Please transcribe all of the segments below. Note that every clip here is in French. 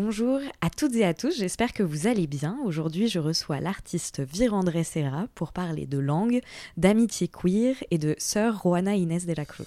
Bonjour à toutes et à tous, j'espère que vous allez bien. Aujourd'hui, je reçois l'artiste Virandre Serra pour parler de langue, d'amitié queer et de sœur Juana Inés de la Cruz.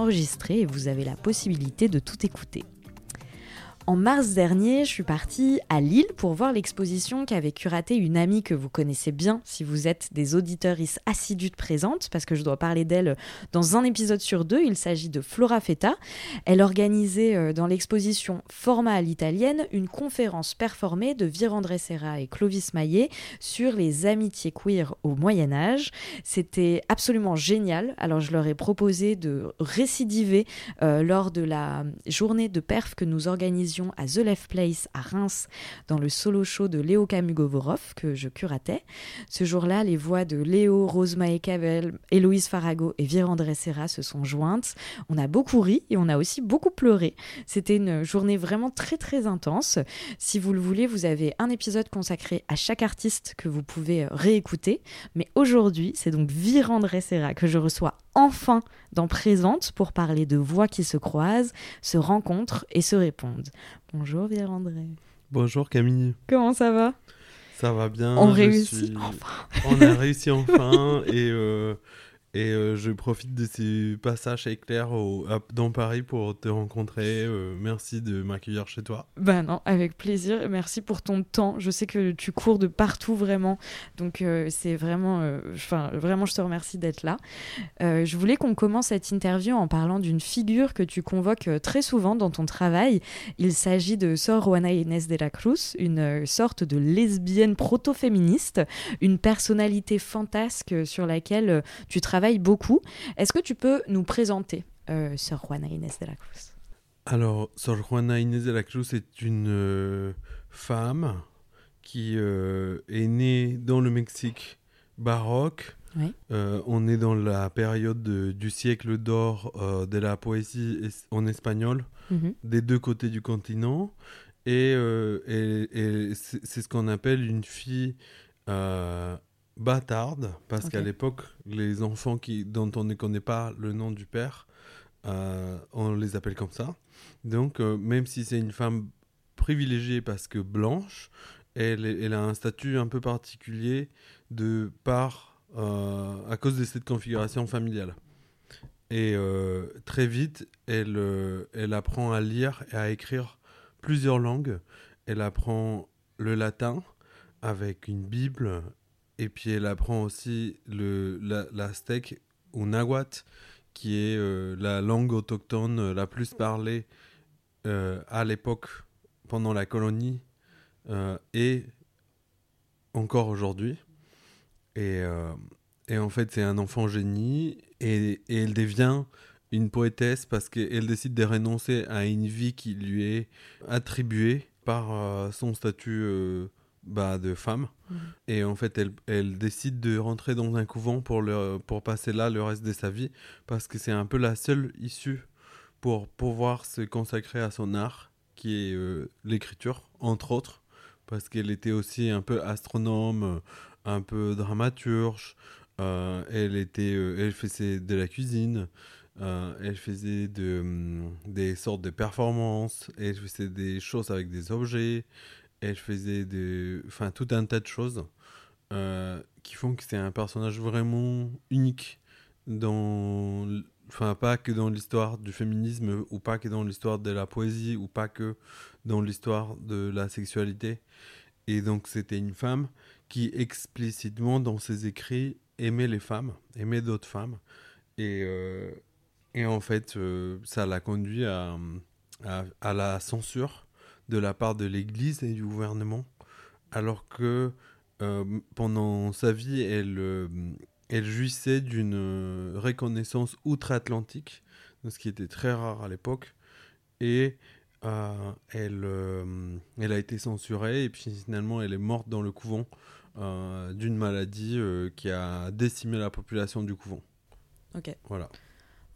enregistrés et vous avez la possibilité de tout écouter. En mars dernier, je suis partie à Lille pour voir l'exposition qu'avait curatée une amie que vous connaissez bien si vous êtes des auditeurs assidus de présente, parce que je dois parler d'elle dans un épisode sur deux. Il s'agit de Flora Feta. Elle organisait euh, dans l'exposition Format à l'italienne une conférence performée de Virandre Serra et Clovis Maillet sur les amitiés queer au Moyen Âge. C'était absolument génial. Alors je leur ai proposé de récidiver euh, lors de la journée de perf que nous à The Left Place à Reims dans le solo show de Léo Kamugovorov que je curatais. Ce jour-là, les voix de Léo, Rosemae Cavell, Héloïse Farago et Virandre Serra se sont jointes. On a beaucoup ri et on a aussi beaucoup pleuré. C'était une journée vraiment très très intense. Si vous le voulez, vous avez un épisode consacré à chaque artiste que vous pouvez réécouter. Mais aujourd'hui, c'est donc Virandre Serra que je reçois enfin dans Présente pour parler de voix qui se croisent, se rencontrent et se répondent. Bonjour Pierre-André. Bonjour Camille. Comment ça va? Ça va bien. On réussit enfin. On a réussi enfin et euh, et euh, je profite de ces passages éclairs au, dans Paris pour te rencontrer. Euh, merci de m'accueillir chez toi. Ben non, avec plaisir. Merci pour ton temps. Je sais que tu cours de partout vraiment. Donc euh, c'est vraiment, enfin vraiment, je te remercie d'être là. je voulais qu'on commence cette interview en parlant d'une figure que tu convoques très souvent dans ton travail. Il s'agit de Sor Juana Inés de la Cruz, une sorte de lesbienne proto-féministe, une personnalité fantasque sur laquelle tu travailles beaucoup. Est-ce que tu peux nous présenter euh, Sor Juana Inés de la Cruz? Alors, Sor Juana Inés de la Cruz est une euh, femme qui euh, est née dans le Mexique baroque. Euh, on est dans la période du siècle d'or de la poésie en espagnol, mhm. des deux côtés du continent. Et, et c'est ce qu'on appelle une fille bâtarde, parce qu'à l'époque, les enfants qui, dont on ne connaît pas le nom du père, euh, on les appelle comme ça. Donc, euh, même si c'est une femme privilégiée parce que blanche, elle, elle, a un statut un peu particulier de par, euh, à cause de cette configuration familiale. Et très vite, elle, elle apprend à lire et à écrire plusieurs langues. Elle apprend le latin avec une Bible et puis elle apprend aussi le, la, steak ou nahuatl, qui est euh, la langue autochtone euh, la plus parlée euh, à l'époque, pendant la colonie, et encore aujourd'hui. Et, et, en fait, c'est un enfant génie, et, et, elle devient une poétesse parce qu'elle décide de renoncer à une vie qui lui est attribuée par son statut bah, de femme. Mhm. Et en fait, elle, elle, décide de rentrer dans un couvent pour, le, pour passer là le reste de sa vie, parce que c'est un peu la seule issue pour pouvoir se consacrer à son art, qui est euh, l'écriture, entre autres, parce qu'elle était aussi un peu astronome, un peu dramaturge, euh, elle, était, euh, elle faisait de la cuisine. elle faisait de, hum, des sortes de performances, elle faisait des choses avec des objets, elle faisait des, enfin, tout un tas de choses euh, qui font que c'est un personnage vraiment unique dans, enfin, pas que dans l'histoire du féminisme ou pas que dans l'histoire de la poésie ou pas que dans l'histoire de la sexualité. Et donc, c'était une femme qui explicitement dans ses écrits aimait les femmes, aimait d'autres femmes. Et, euh, et en fait, euh, ça l'a conduit à, à, la censure de la part de l'Église et du gouvernement, alors que euh, pendant sa vie, elle, euh, elle jouissait d'une reconnaissance outre-Atlantique, ce qui était très rare à l'époque. Et elle, elle a été censurée et puis finalement elle est morte dans le couvent d'une maladie qui a décimé la population du couvent. Ok. Voilà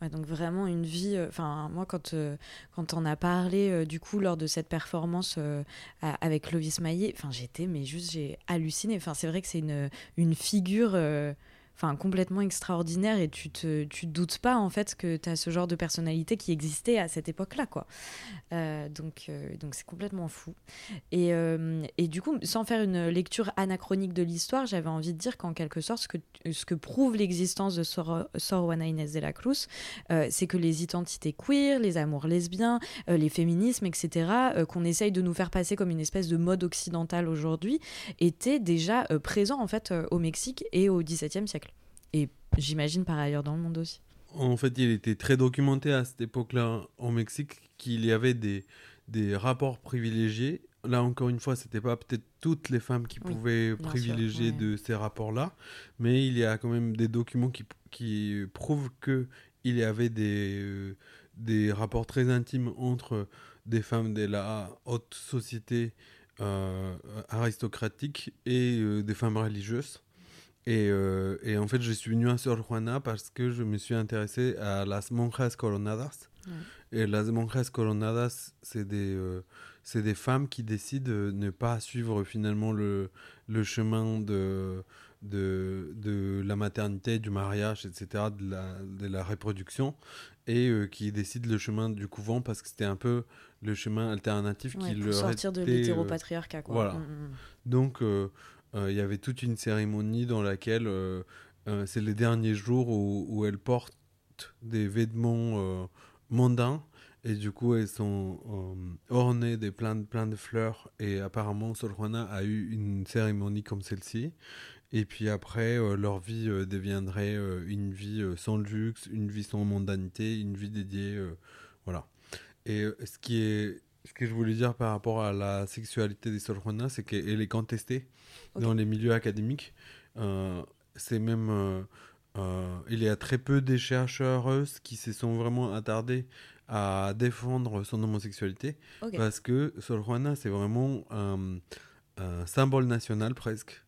donc vraiment une vie. Euh, enfin, moi, quand, euh, quand on a parlé euh, du coup lors de cette performance avec Lovis Maillet, enfin, j'étais, mais juste, j'ai halluciné. Enfin, c'est vrai que c'est une, une figure enfin complètement extraordinaire et tu te, doutes pas en fait que tu as ce genre de personnalité qui existait à cette époque-là quoi. Euh, donc euh, donc c'est complètement fou. Et, euh, et, du coup, sans faire une lecture anachronique de l'histoire, j'avais envie de dire qu'en quelque sorte ce que, ce que prouve l'existence de Sor, Sor Juana Inés de la Cruz, c'est que les identités queer, les amours lesbiens, les féminismes, etc., qu'on essaye de nous faire passer comme une espèce de mode occidental aujourd'hui, étaient déjà présents en fait au Mexique et au XVIIe siècle et j'imagine par ailleurs dans le monde aussi. En fait, il était très documenté à cette époque-là au Mexique qu'il y avait des, des rapports privilégiés. Là, encore une fois, c'était pas peut-être toutes les femmes qui pouvaient privilégier de ces rapports-là, mais il y a quand même des documents qui, qui prouvent que il y avait des, euh, des rapports très intimes entre des femmes de la haute société euh, aristocratique et euh, des femmes religieuses. Et, euh, et, en fait, je suis venu à Sor Juana parce que je me suis intéressé à las monjas coronadas. Et las monjas coronadas, c'est des, euh, c'est des femmes qui décident de ne pas suivre finalement le, le chemin de, de, de, la maternité, du mariage, etc., de la, de la reproduction, et euh, qui décident le chemin du couvent parce que c'était un peu le chemin alternatif qui leur sortir de l'hétéropatriarcat. Voilà. Mm, mm, mm. Donc, il y avait toute une cérémonie dans laquelle euh, euh, c'est les derniers jours où, où elles portent des vêtements mondains. Et du coup elles sont ornées de plein, plein de fleurs. Et apparemment Sor a eu une cérémonie comme celle-ci. Et puis après leur vie deviendrait une vie sans luxe, une vie sans mondanité, une vie dédiée voilà. Et ce qui est ce que je voulais dire par rapport à la sexualité des Sor Juana, c'est qu'elle est contestée dans les milieux académiques. Euh, c'est même. Euh, euh, il y a très peu de chercheuses qui se sont vraiment attardées à défendre son homosexualité. Parce que Sor Juana, c'est vraiment un, symbole national presque.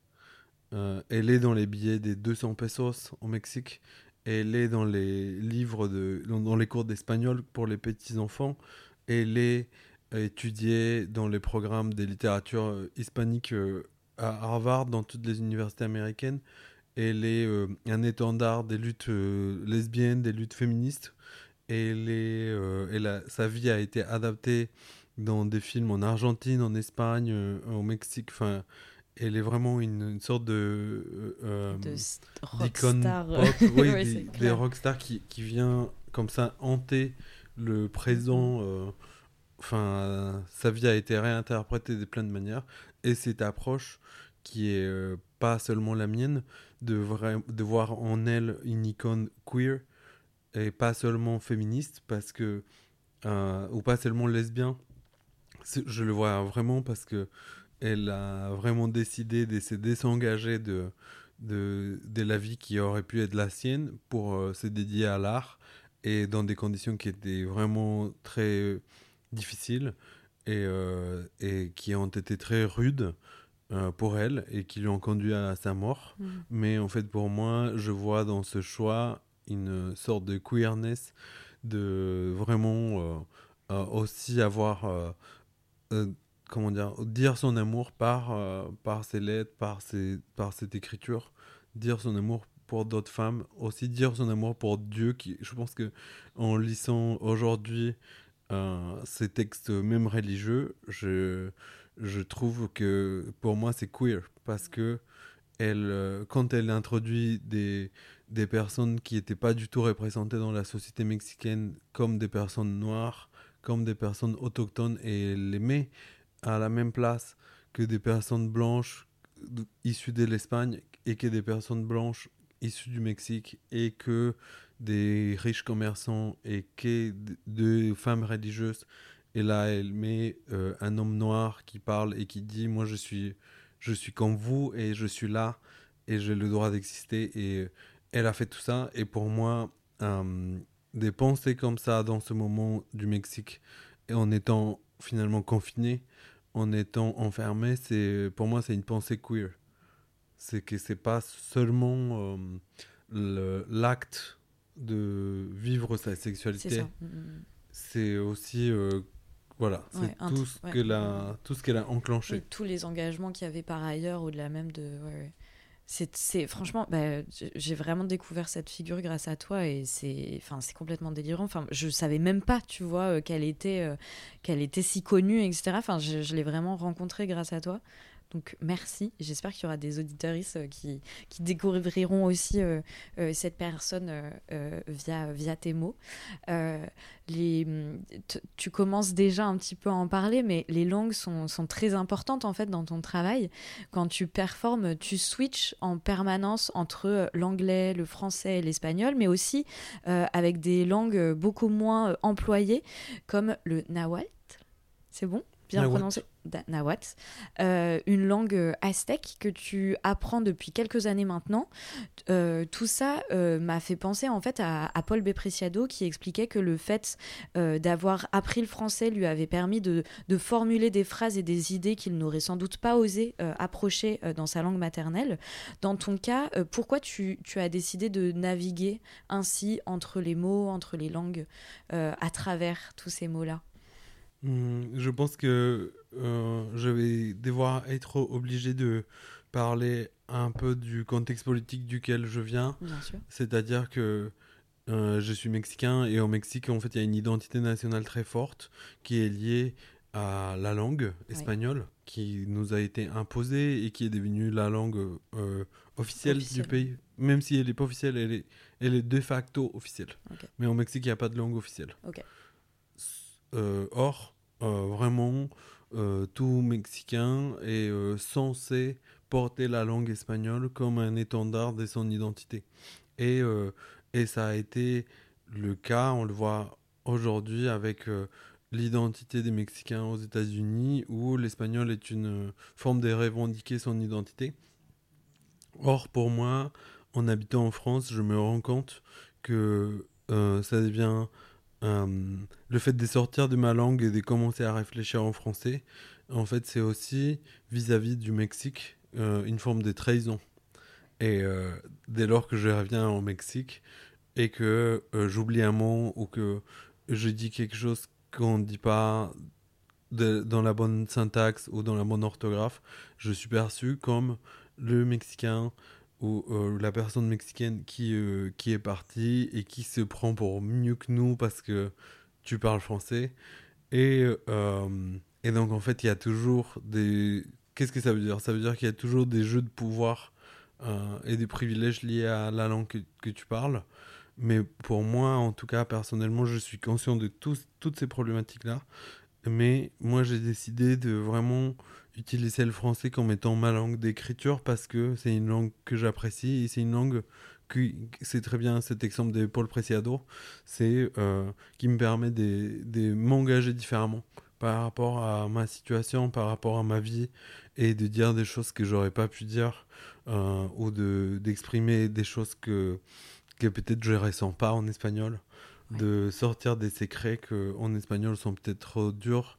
elle est dans les billets des 200 pesos au Mexique. Elle est dans les livres, de, dans, les cours d'espagnol pour les petits-enfants. Elle est étudiée dans les programmes des littératures hispaniques à Harvard, dans toutes les universités américaines. Elle est euh, un étendard des luttes euh, lesbiennes, des luttes féministes. Et euh, sa vie a été adaptée dans des films en Argentine, en Espagne, au Mexique. Enfin, elle est vraiment une, sorte de, d'icône pop, oui, des, rockstars qui, qui vient comme ça hanter le présent. Enfin, sa vie a été réinterprétée de plein de manières et cette approche qui est euh, pas seulement la mienne, de, de voir en elle une icône queer et pas seulement féministe, parce que, euh, ou pas seulement lesbien. Je le vois vraiment parce que elle a vraiment décidé de se désengager de, de, de, la vie qui aurait pu être la sienne pour euh, se dédier à l'art et dans des conditions qui étaient vraiment très difficiles et, et qui ont été très rudes. Euh, pour elle et qui lui ont conduit à sa mort. Mm. Mais en fait, pour moi, je vois dans ce choix une sorte de queerness, de vraiment euh, euh, aussi avoir, comment dire, dire son amour par, par ses lettres, par, ses, par cette écriture, dire son amour pour d'autres femmes, aussi dire son amour pour Dieu, qui, je pense que en lisant aujourd'hui ces textes, même religieux, je je trouve que pour moi c'est queer parce que elle, euh, quand elle introduit des, des personnes qui n'étaient pas du tout représentées dans la société mexicaine comme des personnes noires, comme des personnes autochtones, et elle les met à la même place que des personnes blanches issues de l'Espagne et que des personnes blanches issues du Mexique et que des riches commerçants et que des femmes religieuses et là, elle met euh, un homme noir qui parle et qui dit Moi, je suis, je suis comme vous et je suis là et j'ai le droit d'exister. Et, elle a fait tout ça. Et pour moi, euh, des pensées comme ça dans ce moment du Mexique, et en étant finalement confiné, en étant enfermé, c'est pour moi c'est une pensée queer. C'est que c'est pas seulement euh, l'acte de vivre sa sexualité. Mm, mm, mm. C'est aussi euh, voilà, c'est tout, ce qu'elle a, tout ce qu'elle a enclenché. tous les engagements qu'il y avait par ailleurs, au-delà même de. c'est franchement bah, j'ai vraiment découvert cette figure grâce à toi et c'est enfin c'est complètement délirant enfin je savais même pas tu vois euh, qu'elle était euh, qu'elle était si connue etc enfin je, je l'ai vraiment rencontrée grâce à toi donc merci. J'espère qu'il y aura des auditeuristes euh, qui, découvriront aussi euh, euh, cette personne via, tes mots. tu commences déjà un petit peu à en parler, mais les langues sont, sont, très importantes en fait dans ton travail. Quand tu performes, tu switches en permanence entre l'anglais, le français et l'espagnol, mais aussi avec des langues beaucoup moins employées comme le nahuatl. C'est bon? Bien prononcé, Nahuatl, euh, une langue euh, aztèque que tu apprends depuis quelques années maintenant. Euh, tout ça m'a fait penser en fait à, Paul Bepreciado qui expliquait que le fait d'avoir appris le français lui avait permis de, de, formuler des phrases et des idées qu'il n'aurait sans doute pas osé approcher dans sa langue maternelle. Dans ton cas, pourquoi tu, tu, as décidé de naviguer ainsi entre les mots, entre les langues, à travers tous ces mots-là? Je pense que euh, je vais devoir être obligé de parler un peu du contexte politique duquel je viens. C'est-à-dire que euh, je suis mexicain et au Mexique, en fait, il y a une identité nationale très forte qui est liée à la langue espagnole qui nous a été imposée et qui est devenue la langue euh, officielle, du pays. Même si elle n'est pas officielle, elle est, elle est de facto officielle. Mais au Mexique, il n'y a pas de langue officielle. Euh, or, vraiment, euh, tout Mexicain est censé porter la langue espagnole comme un étendard de son identité. Et, et ça a été le cas, on le voit aujourd'hui avec l'identité des Mexicains aux États-Unis, où l'espagnol est une forme de revendiquer son identité. Or, pour moi, en habitant en France, je me rends compte que ça devient euh, le fait de sortir de ma langue et de commencer à réfléchir en français, en fait, c'est aussi vis-à-vis du Mexique euh, une forme de trahison. Et euh, dès lors que je reviens au Mexique et que j'oublie un mot ou que je dis quelque chose qu'on ne dit pas dans la bonne syntaxe ou dans la bonne orthographe, je suis perçu comme le Mexicain ou euh, la personne mexicaine qui, euh, qui est partie et qui se prend pour mieux que nous parce que tu parles français. Et, euh, et donc, en fait, il y a toujours des. Qu'est-ce que ça veut dire? Ça veut dire qu'il y a toujours des jeux de pouvoir et des privilèges liés à la langue que, que, tu parles. Mais pour moi, en tout cas, personnellement, je suis conscient de toutes ces problématiques-là. Mais moi, j'ai décidé de vraiment utiliser le français comme étant ma langue d'écriture parce que c'est une langue que j'apprécie et c'est une langue qui, c'est très bien cet exemple de Paul Preciado, c'est euh, qui me permet de, de m'engager différemment par rapport à ma situation, par rapport à ma vie et de dire des choses que j'aurais pas pu dire euh, ou de d'exprimer des choses que que peut-être je ressens pas en espagnol, de sortir des secrets que en espagnol sont peut-être trop durs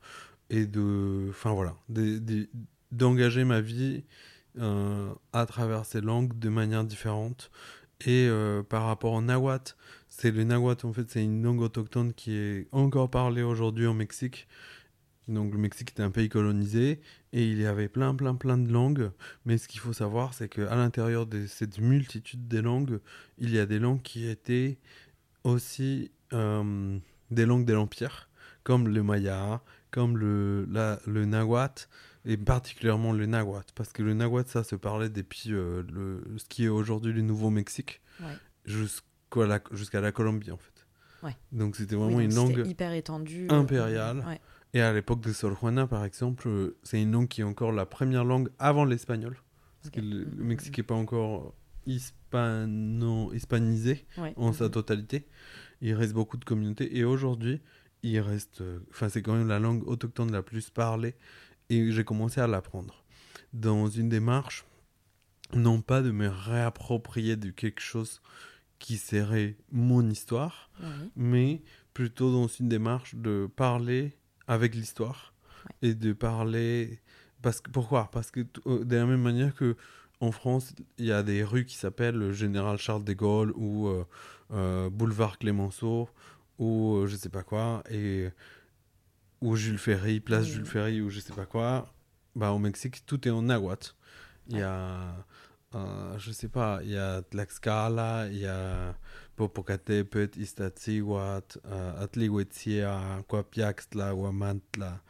et de, enfin voilà, d'engager ma vie euh, à travers ces langues de manière différente. Et euh, par rapport au nahuatl, c'est le nahuatl en fait, c'est une langue autochtone qui est encore parlée aujourd'hui au Mexique. Donc le Mexique était un pays colonisé et il y avait plein plein plein de langues. Mais ce qu'il faut savoir, c'est qu'à l'intérieur de cette multitude de langues, il y a des langues qui étaient aussi euh, des langues de l'Empire, comme le maya, comme le, la, le nahuatl, et particulièrement le nahuatl, parce que le nahuatl, ça se parlait depuis euh, le, ce qui est aujourd'hui le Nouveau-Mexique, jusqu'à la, jusqu'à la Colombie, en fait. Donc c'était vraiment une langue hyper étendue, euh, impériale. Et à l'époque de Sor Juana, par exemple, c'est une langue qui est encore la première langue avant l'espagnol. Parce que le, mm, mm, Mexique n'est mm. pas encore hispano hispanisé en sa totalité. Il reste beaucoup de communautés. Et aujourd'hui, il reste. Euh, enfin, c'est quand même la langue autochtone la plus parlée et j'ai commencé à l'apprendre. Dans une démarche non pas de me réapproprier de quelque chose qui serait mon histoire, mais plutôt dans une démarche de parler avec l'histoire et de parler parce que pourquoi? Parce que euh, de la même manière que en France, il y a des rues qui s'appellent Général Charles de Gaulle ou euh, euh, Boulevard Clémenceau ou je sais pas quoi et ou Jules Ferry, place Jules Ferry ou je sais pas quoi. Bah au Mexique, tout est en nahuatl. Il y a je sais pas, il y a Tlaxcala, il y a Popocatépetl, Iztaccíhuatl, uh, Atlihuetzia, Coapiaxtla, Huamantla.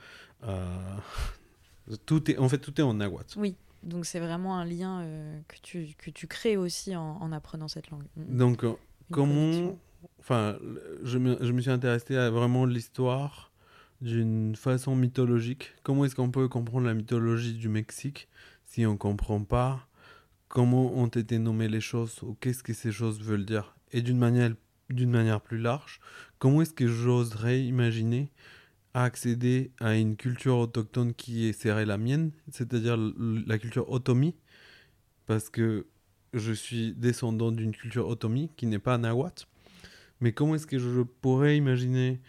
tout est, en fait, tout est en nahuatl. Oui, donc c'est vraiment un lien euh, que, tu, que tu crées aussi en, en apprenant cette langue. Donc, euh, comment. Enfin, je me, suis intéressé à vraiment l'histoire d'une façon mythologique. Comment est-ce qu'on peut comprendre la mythologie du Mexique si on ne comprend pas comment ont été nommées les choses ou qu'est-ce que ces choses veulent dire? Et d'une manière, manière plus large, comment est-ce que j'oserais imaginer accéder à une culture autochtone qui serait la mienne, c'est-à-dire la culture otomi, parce que je suis descendant d'une culture otomi qui n'est pas nahuatl. Mais comment est-ce que je pourrais imaginer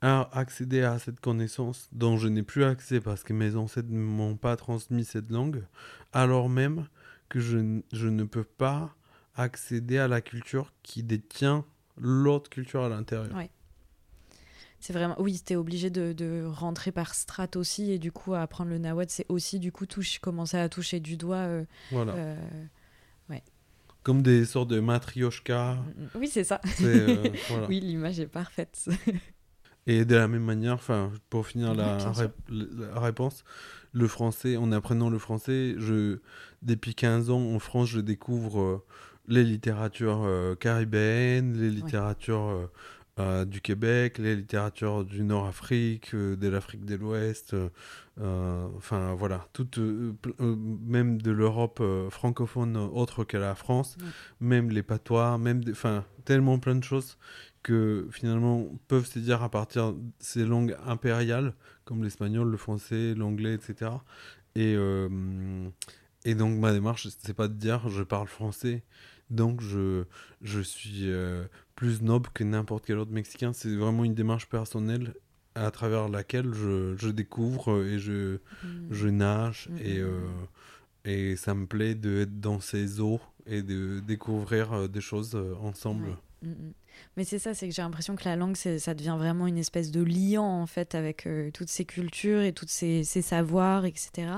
accéder à cette connaissance dont je n'ai plus accès parce que mes ancêtres ne m'ont pas transmis cette langue, alors même que je, je ne peux pas accéder à la culture qui détient l'autre culture à l'intérieur? C'est vraiment, oui, tu es obligé de, de, rentrer par strat aussi, et du coup, apprendre le nahuatl, c'est aussi, du coup, touche, commencer à toucher du doigt. Euh, voilà. Euh, ouais. Comme des sortes de matrioshka. Oui, c'est ça. Euh, oui, l'image est parfaite. et de la même manière, pour finir la, la, réponse, le français, en apprenant le français, je, depuis 15 ans en France, je découvre les littératures caribéennes, les littératures euh, du Québec, les littératures du Nord-Afrique, euh, de l'Afrique de l'Ouest, euh, enfin voilà, toute, même de l'Europe francophone autre que la France, même les patois, même enfin tellement plein de choses que finalement peuvent se dire à partir de ces langues impériales comme l'espagnol, le français, l'anglais, etc. Et, et donc ma démarche, c'est pas de dire je parle français, donc je, je suis plus noble que n'importe quel autre Mexicain. C'est vraiment une démarche personnelle à travers laquelle je, je découvre et je, mm. je nage mm, et, euh, et ça me plaît d'être dans ces eaux et de découvrir euh, des choses euh, ensemble. Mais c'est ça, c'est que j'ai l'impression que la langue, ça devient vraiment une espèce de liant en fait avec euh, toutes ces cultures et tous ces, savoirs, etc.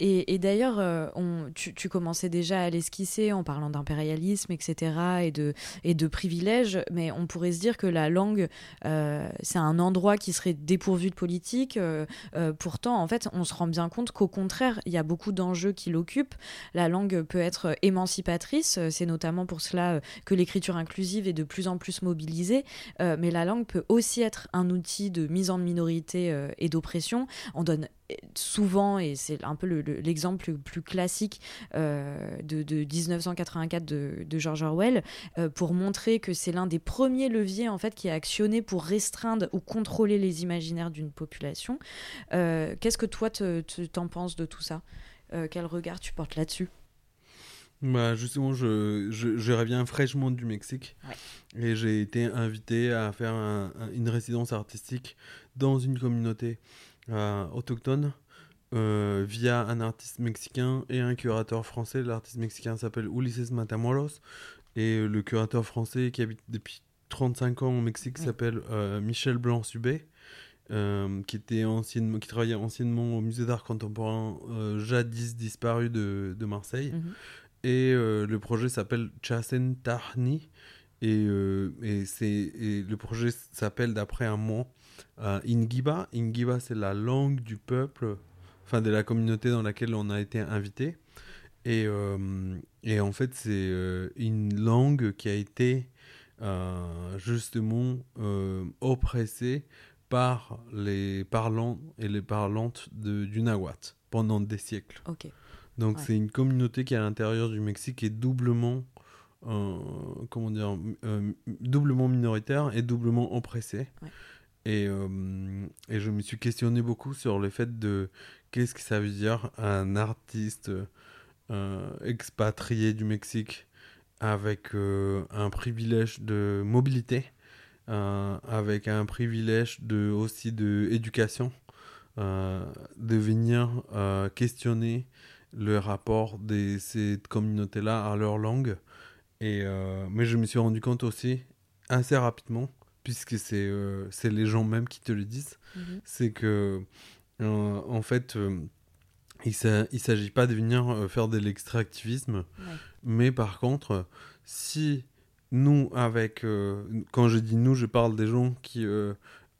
Et, d'ailleurs, euh, tu, commençais déjà à l'esquisser en parlant d'impérialisme, etc. Et de, et de privilèges, mais on pourrait se dire que la langue, euh, c'est un endroit qui serait dépourvu de politique. pourtant, en fait, on se rend bien compte qu'au contraire, il y a beaucoup d'enjeux qui l'occupent. La langue peut être émancipatrice, c'est notamment pour cela que l'écriture inclusive est de plus en plus mobilisée, euh, mais la langue peut aussi être un outil de mise en minorité euh, et d'oppression. On donne souvent, et c'est un peu l'exemple le, plus classique euh, de, 1984 de, de George Orwell, pour montrer que c'est l'un des premiers leviers en fait qui est actionné pour restreindre ou contrôler les imaginaires d'une population. Qu'est-ce que toi tu t'en penses de tout ça? Quel regard tu portes là-dessus? Bah justement, je, je, reviens fraîchement du Mexique et j'ai été invité à faire une résidence artistique dans une communauté euh, autochtone euh, via un artiste mexicain et un curateur français. L'artiste mexicain s'appelle Ulises Matamoros et le curateur français qui habite depuis 35 ans au Mexique s'appelle euh, Michel Blanc-Subé. qui, était qui travaillait anciennement au musée d'art contemporain jadis disparu de, de Marseille. Mhm. Et euh, le projet s'appelle Chasen Tahni. Et, euh, et, et, le projet s'appelle d'après un mot euh, Ingiba. Ingiba, c'est la langue du peuple, enfin de la communauté dans laquelle on a été invité. Et, et en fait, c'est une langue qui a été justement oppressée par les parlants et les parlantes de, du nahuatl pendant des siècles. Donc c'est une communauté qui à l'intérieur du Mexique est doublement, euh, comment dire, euh, doublement minoritaire et doublement oppressée. Et, euh, et, je me suis questionné beaucoup sur le fait de qu'est-ce que ça veut dire un artiste expatriés du Mexique avec un privilège de mobilité, avec un privilège de, aussi d'éducation, de venir questionner le rapport de ces communautés-là à leur langue. Et, euh, mais je me suis rendu compte aussi assez rapidement, puisque c'est euh, les gens même qui te le disent, Mhm. c'est que euh, en fait euh, il ne s'agit pas de venir faire de l'extractivisme, Ouais. mais par contre, si nous, avec, quand je dis nous, je parle des gens qui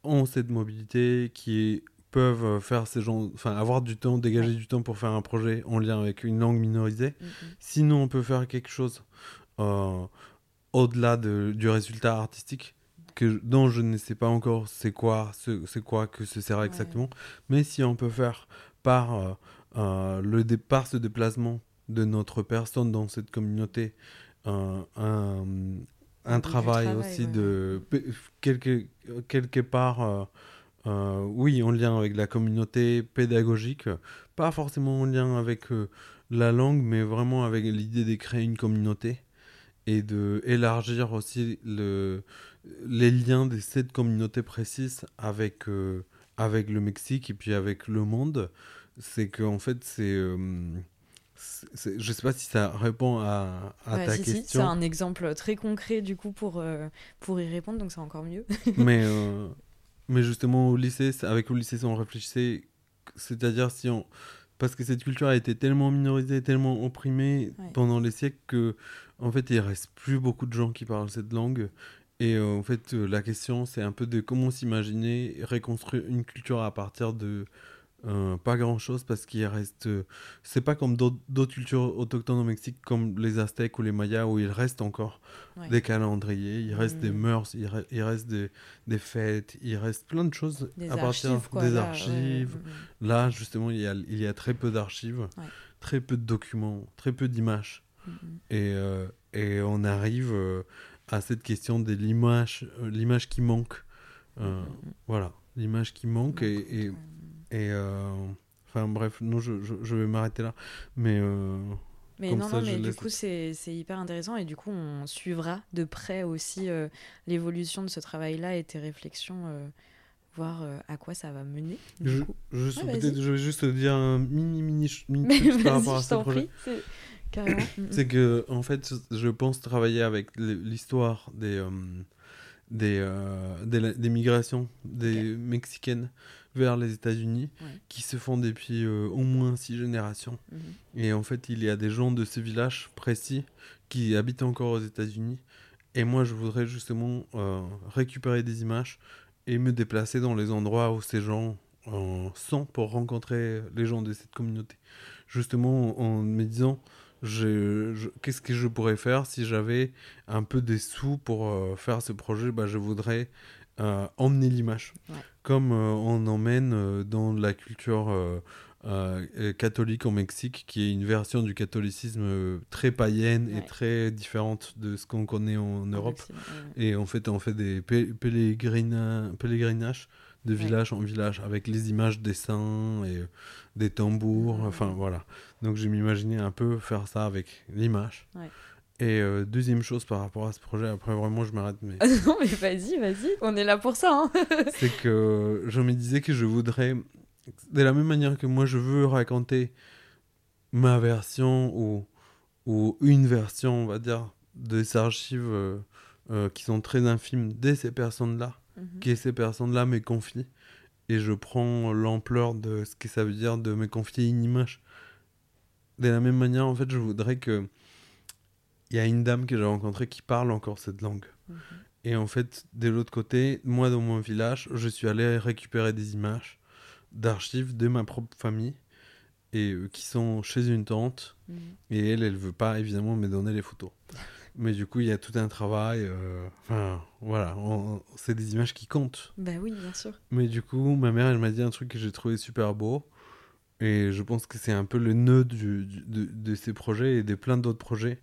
ont cette mobilité, qui peuvent euh, faire ces gens, enfin avoir du temps, dégager du temps pour faire un projet en lien avec une langue minorisée. Mhm. Sinon, on peut faire quelque chose euh, au-delà de- du résultat artistique que, dont je ne sais pas encore c'est quoi, ce- c'est quoi que ce sera Ouais. exactement. Mais si on peut faire par euh, euh, le dé- par ce déplacement de notre personne dans cette communauté un, travail, travail, aussi ouais. de quelque, quelque part euh, oui en lien avec la communauté pédagogique. Pas forcément en lien avec euh, la langue mais vraiment avec l'idée de créer une communauté et de élargir aussi le, les liens de cette communauté précise avec, euh, avec le Mexique et puis avec le monde, c'est que en fait c'est, je sais pas si ça répond à, à Ouais, ta si, si, c'est question, un exemple très concret du coup pour, euh, pour y répondre, donc c'est encore mieux. mais euh, mais justement au lycée, avec au lycée, on réfléchissait, c'est-à-dire si on parce que cette culture a été tellement minorisée, tellement opprimée Ouais. pendant les siècles que en fait il reste plus beaucoup de gens qui parlent cette langue. Et euh, en fait, euh, la question, c'est un peu de comment s'imaginer reconstruire une culture à partir de euh, pas grand chose parce qu'il reste. euh, c'est pas comme d'autres cultures autochtones au Mexique, comme les Aztèques ou les Mayas, où il reste encore Ouais. des calendriers, il reste des Mhm. mœurs, il, re- il reste des, des fêtes, il reste plein de choses Des à partir archives, quoi. des là, archives. mhm. Là, justement, il y a, il y a très peu d'archives, Ouais. très peu de documents, très peu d'images. Et, euh, et on arrive euh, à cette question de l'image, l'image qui manque. Voilà, l'image qui manque. Et, et, et, euh, enfin bref, non, je, je, je vais m'arrêter là. Mais euh, Mais Comme non, ça, non, mais du laisse- coup, c'est hyper intéressant et du coup, on suivra de près aussi euh, l'évolution de ce travail-là et tes réflexions, euh, voir euh, à quoi ça va mener. je, je, Ouais, je vais juste dire un mini, mini, mini truc par rapport à ce projet. prie. c'est- que, en fait, je pense travailler avec l'histoire des, des, des migrations des Mexicaines vers les États-Unis Ouais. qui se font depuis euh, au moins six générations. Mhm. Et en fait, il y a des gens de ce village précis qui habitent encore aux États-Unis. Et moi, je voudrais justement euh, récupérer des images et me déplacer dans les endroits où ces gens euh, sont pour rencontrer les gens de cette communauté. Justement, en me disant, je- je- qu'est-ce que je pourrais faire si j'avais un peu des sous pour euh, faire ce projet? Bah, Je voudrais emmener l'image. Ouais. Comme euh, on emmène euh, dans la culture euh, catholique au Mexique, qui est une version du catholicisme euh, très païenne Ouais. et très différente de ce qu'on connaît en Europe. Ouais. Et en fait, on fait des pèlerinages de Ouais. village en village avec les images des saints et euh, des tambours. Mhm. Enfin, voilà. Donc, je m'imaginais un peu faire ça avec l'image. Et euh, deuxième chose par rapport à ce projet, après vraiment, je m'arrête, mais non, mais vas-y, vas-y, on est là pour ça. Hein. c'est que je me disais que je voudrais, de la même manière que moi, je veux raconter ma version ou, ou une version, on va dire, des archives euh, euh, qui sont très infimes de ces personnes-là. Mhm. que ces personnes-là me confient. Et je prends l'ampleur de ce que ça veut dire de me confier une image. De la même manière, en fait, je voudrais que. Il y a une dame que j'ai rencontrée qui parle encore cette langue. Mhm. Et en fait, de l'autre côté, moi, dans mon village, je suis allé récupérer des images d'archives de ma propre famille et euh, qui sont chez une tante. Mhm. Et elle, elle veut pas évidemment me donner les photos. Mais du coup, il y a tout un travail. euh, Enfin, voilà, c'est des images qui comptent. Bah oui, bien sûr. Mais du coup, ma mère, elle m'a dit un truc que j'ai trouvé super beau. Et je pense que c'est un peu le nœud du, du- de, de ces projets et de plein d'autres projets.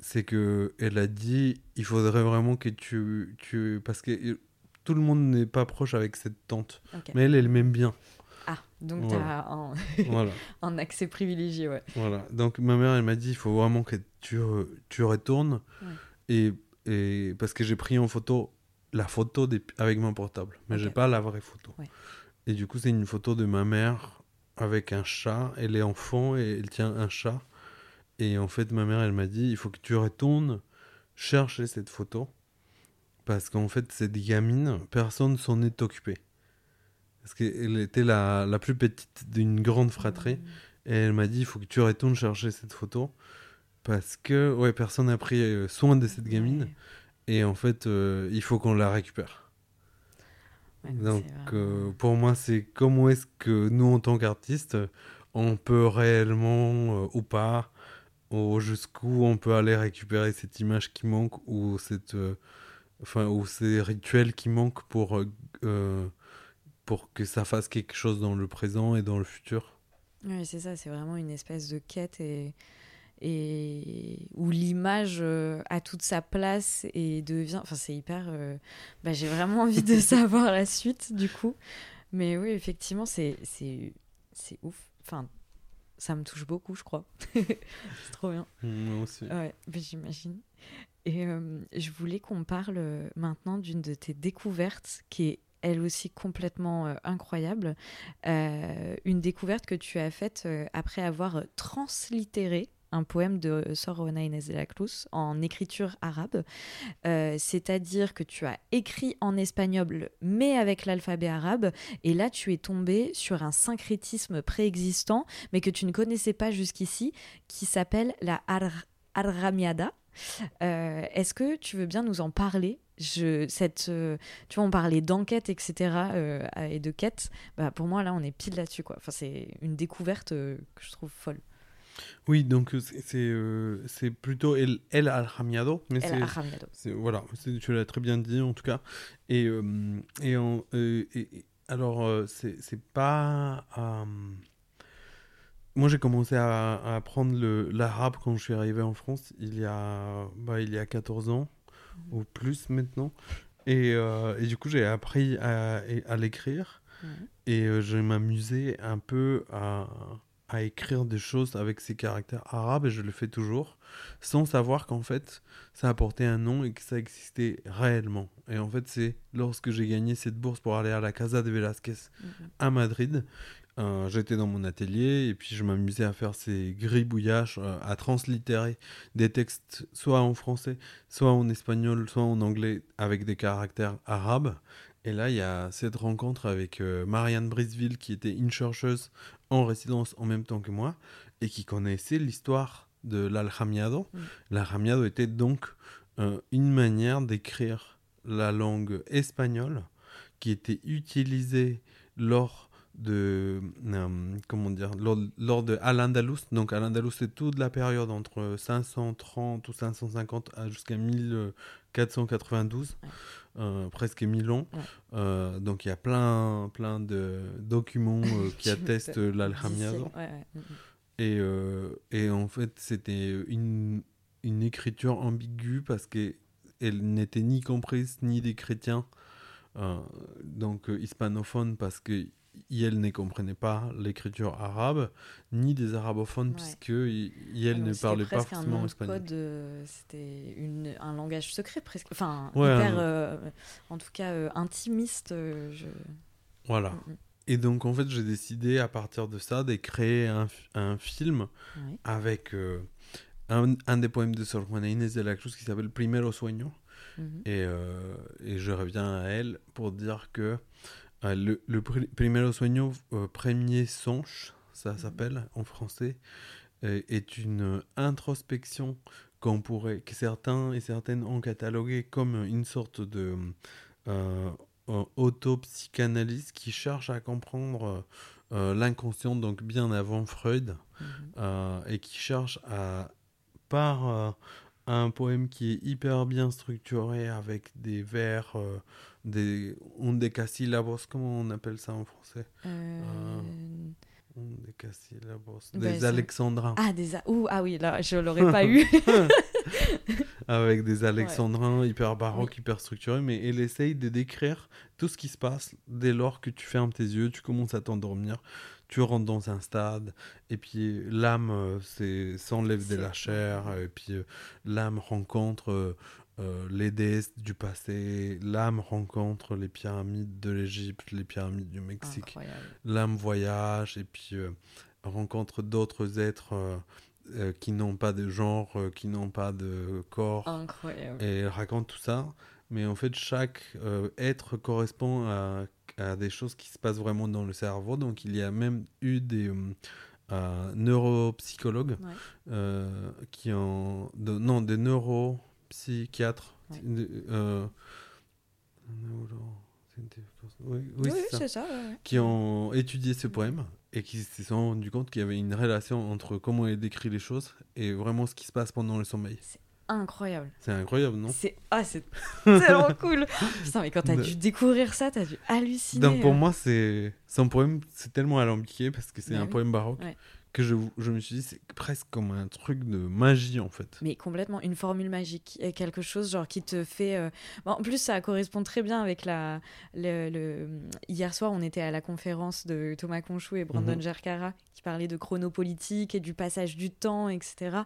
C'est que elle a dit, il faudrait vraiment que tu... tu parce que tout le monde n'est pas proche avec cette tante. Mais elle, elle m'aime bien. Ah, donc Voilà. tu as un, voilà. un accès privilégié, ouais. Voilà. Donc ma mère, elle m'a dit, il faut vraiment que tu, tu retournes. Ouais. Et, et parce que j'ai pris en photo la photo des- avec mon portable, mais Ok. j'ai pas la vraie photo. Ouais. Et du coup, c'est une photo de ma mère avec un chat. Elle est enfant et elle tient un chat. Et en fait, ma mère, elle m'a dit, il faut que tu retournes chercher cette photo. Parce qu'en fait, cette gamine, personne s'en est occupé. Parce qu'elle était la, la plus petite d'une grande fratrie. Et elle m'a dit, il faut que tu retournes chercher cette photo. Parce que, ouais, personne n'a pris euh, soin de cette gamine. Ouais. Et en fait, euh, il faut qu'on la récupère. Ouais, donc euh, pour moi, c'est comment est-ce que nous, en tant qu'artistes, on peut réellement, euh, ou pas, ou jusqu'où on peut aller récupérer cette image qui manque, ou, cette, euh, enfin, ou ces rituels qui manquent pour, euh, euh, pour que ça fasse quelque chose dans le présent et dans le futur. Oui, c'est ça, c'est vraiment une espèce de quête et, et où l'image a toute sa place et devient. Enfin, c'est hyper. bah, J'ai vraiment envie de savoir la suite, du coup. Mais oui, effectivement, c'est c'est c'est ouf. Enfin, ça me touche beaucoup, je crois. c'est trop bien. Moi aussi. Ouais, j'imagine. Et euh, je voulais qu'on parle euh, maintenant d'une de tes découvertes qui est elle aussi complètement euh, incroyable. Euh, une découverte que tu as faite après avoir translittéré un poème de Sorona Inés de la Cruz en écriture arabe. Euh, C'est-à-dire que tu as écrit en espagnol mais avec l'alphabet arabe. Et là, tu es tombé sur un syncrétisme préexistant mais que tu ne connaissais pas jusqu'ici qui s'appelle la ar Arramiada. Euh, Est-ce que tu veux bien nous en parler? Je, cette, euh, Tu vois, on parlait d'enquête, etc. et de quête. Bah, pour moi, là, on est pile là-dessus. Enfin, c'est une découverte que je trouve folle. Oui, donc euh, c'est c'est, euh, c'est plutôt El, El Alhamiado, mais El c'est- voilà, tu l'as très bien dit en tout cas. Et, euh, et, en- euh, et- et- alors, c'est c'est pas. Moi, j'ai commencé à, à apprendre l'arabe quand je suis arrivé en France il y a, bah, il y a 14 ans ou plus maintenant. Et, et du coup, j'ai appris à, à l'écrire Ouais. et je m'amusais un peu à, à écrire des choses avec ces caractères arabes et je le fais toujours sans savoir qu'en fait ça apportait un nom et que ça existait réellement. Et en fait, c'est lorsque j'ai gagné cette bourse pour aller à la Casa de Velázquez Mhm. à Madrid. euh, J'étais dans mon atelier et puis je m'amusais à faire ces gribouillages, euh, à translittérer des textes soit en français, soit en espagnol, soit en anglais avec des caractères arabes. Et là, il y a cette rencontre avec euh, Marianne Brisville qui était une chercheuse en résidence en même temps que moi et qui connaissait l'histoire de l'alhamiado. Mm. L'alhamiado était donc euh, une manière d'écrire la langue espagnole qui était utilisée lors de euh, comment dire lors, lors de Al-Andalus donc Al-Andalus c'est toute la période entre 530 ou 550 à- jusqu'à 1492 Ouais. Euh, presque 1000 ans Ouais. Euh, donc il y a plein plein de documents euh, qui attestent ouais, ouais. Mhm. et, et en fait, c'était une, une écriture ambiguë parce qu'elle n'était ni comprise ni des chrétiens, donc hispanophones, parce que elle ne comprenait pas l'écriture arabe, ni des arabophones, Ouais. puisque i- elle Ah, ne parlait pas forcément espagnol. euh, C'était un langage secret presque. Enfin, Ouais, hyper, euh, en tout cas, euh, intimiste. je... Voilà. Mhm. Et donc, en fait, j'ai décidé à partir de ça de créer un, film Ouais. avec un, un des poèmes de Sor Juana Inés de la Cruz qui s'appelle Primero Sueño. Mhm. Et, et je reviens à elle pour dire que euh, le, le pri- Primero Sueño, euh, premier songe, ça s'appelle en français, euh, est une introspection qu'on pourrait, que certains et certaines ont catalogué comme une sorte de euh, autopsychanalyse qui cherche à comprendre l'inconscient, donc bien avant Freud, Mhm. et qui cherche à, par un poème qui est hyper bien structuré avec des vers, des undecasílabos, comment on appelle ça en français Euh, des alexandrins. Ah, des a- Ouh, ah oui, là, je l'aurais pas eu. avec des alexandrins hyper baroques, hyper structurés, mais elle essaye de décrire tout ce qui se passe dès lors que tu fermes tes yeux, tu commences à t'endormir, tu rentres dans un stade, et puis l'âme euh, s'enlève de la chair, et puis euh, l'âme rencontre euh, les déesses du passé, l'âme rencontre les pyramides de l'Égypte, les pyramides du Mexique, l'âme voyage, et puis rencontre d'autres êtres euh, qui n'ont pas de genre, euh, qui n'ont pas de corps. Incroyable. Et elle raconte tout ça. Mais en fait, chaque euh, être correspond à, à, des choses qui se passent vraiment dans le cerveau. Donc, il y a même eu des neuropsychologues qui ont. De, non, des neuropsychiatres. Oui, oui, c'est ça. Qui ont étudié ce poème et qui se sont rendus compte qu'il y avait une relation entre comment elle décrit les choses et vraiment ce qui se passe pendant le sommeil. C'est incroyable. C'est incroyable, non? C'est ah, c'est tellement cool. Putain, mais quand t'as dû découvrir ça, t'as dû halluciner. Donc pour moi, c'est son poème, c'est tellement alambiqué parce que c'est bah un poème baroque. Ouais que je, je me suis dit, c'est presque comme un truc de magie en fait. Mais complètement, une formule magique, quelque chose genre qui te fait. Euh, en plus, ça correspond très bien avec la. Le, Hier soir, on était à la conférence de Thomas Conchou et Brandon mm qui parlaient de chronopolitique et du passage du temps, etc.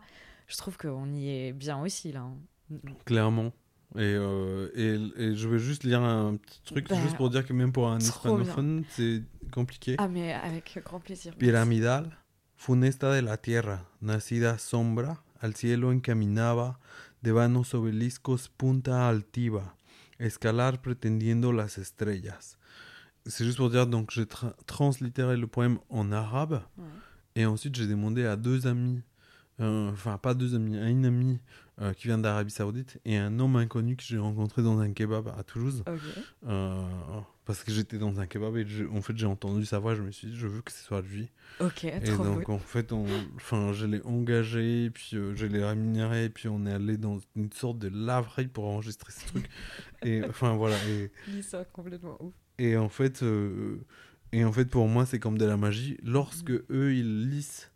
Je trouve qu'on y est bien aussi là. Hein. Clairement. Et, euh, et, et, je veux juste lire un petit truc, bah, juste pour dire que même pour un hispanophone, c'est compliqué. Ah, mais avec grand plaisir. Pyramidal. Funesta de la tierra, nacida sombra, al cielo encaminaba, de vanos obeliscos punta altiva, escalar pretendiendo las estrellas. C'est juste pour dire, donc j'ai tra translittéré le poème en arabe, ouais. et ensuite j'ai demandé à deux amis, euh, enfin pas deux amis, à une amie euh, qui vient d'Arabie Saoudite et un homme inconnu que j'ai rencontré dans un kebab à Toulouse. Euh, parce que j'étais dans un kebab et en fait j'ai entendu sa voix, je me suis dit je veux que ce soit lui. Ok, et donc en fait, enfin je l'ai engagé, puis euh, je l'ai rémunéré, puis on est allé dans une sorte de laverie pour enregistrer ce truc. et enfin voilà. Et, ça complètement ouf. Et en fait, et en fait pour moi c'est comme de la magie. Lorsque mm. eux ils lisent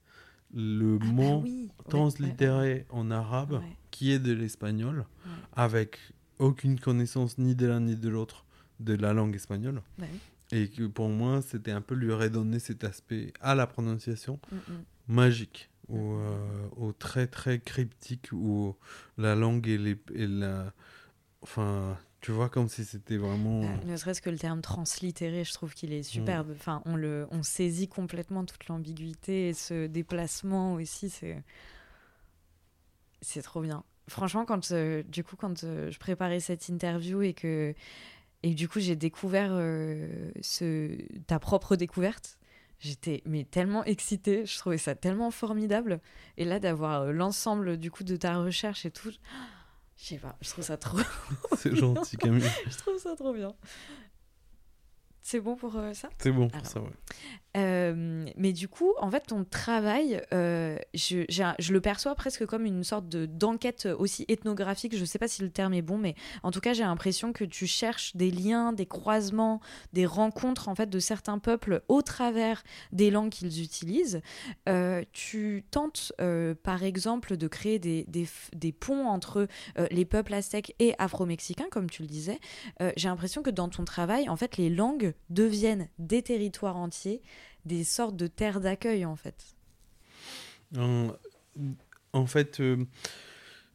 le ah bah mot translittéré en arabe qui est de l'espagnol avec aucune connaissance ni de l'un ni de l'autre de la langue espagnole. Et que pour moi, c'était un peu lui redonner cet aspect à la prononciation mm, mm. magique ou, euh, très très cryptique où la langue et, les, et la. Enfin, tu vois, comme si c'était vraiment. Bah, ne serait-ce que le terme translittéré, je trouve qu'il est superbe. Mm. Enfin, on, le, on saisit complètement toute l'ambiguïté et ce déplacement aussi. C'est, c'est trop bien. Franchement, quand, euh, du coup, quand euh, je préparais cette interview et que, et du coup, j'ai découvert euh, ce, ta propre découverte, j'étais mais tellement excitée. Je trouvais ça tellement formidable. Et là, d'avoir l'ensemble du coup de ta recherche et tout. Je sais pas, je trouve ça trop. C'est gentil, Camille. je trouve ça trop bien. C'est bon pour euh, ça? C'est bon pour ça, ouais. Euh, mais du coup, en fait, ton travail, euh, je, le perçois presque comme une sorte de, d'enquête aussi ethnographique. Je ne sais pas si le terme est bon, mais en tout cas, j'ai l'impression que tu cherches des liens, des croisements, des rencontres en fait de certains peuples au travers des langues qu'ils utilisent. Euh, tu tentes, par exemple, de créer des, des ponts entre les peuples aztèques et afro-mexicains, comme tu le disais. j'ai l'impression que dans ton travail, en fait, les langues deviennent des territoires entiers des sortes de terres d'accueil en fait en, fait, euh,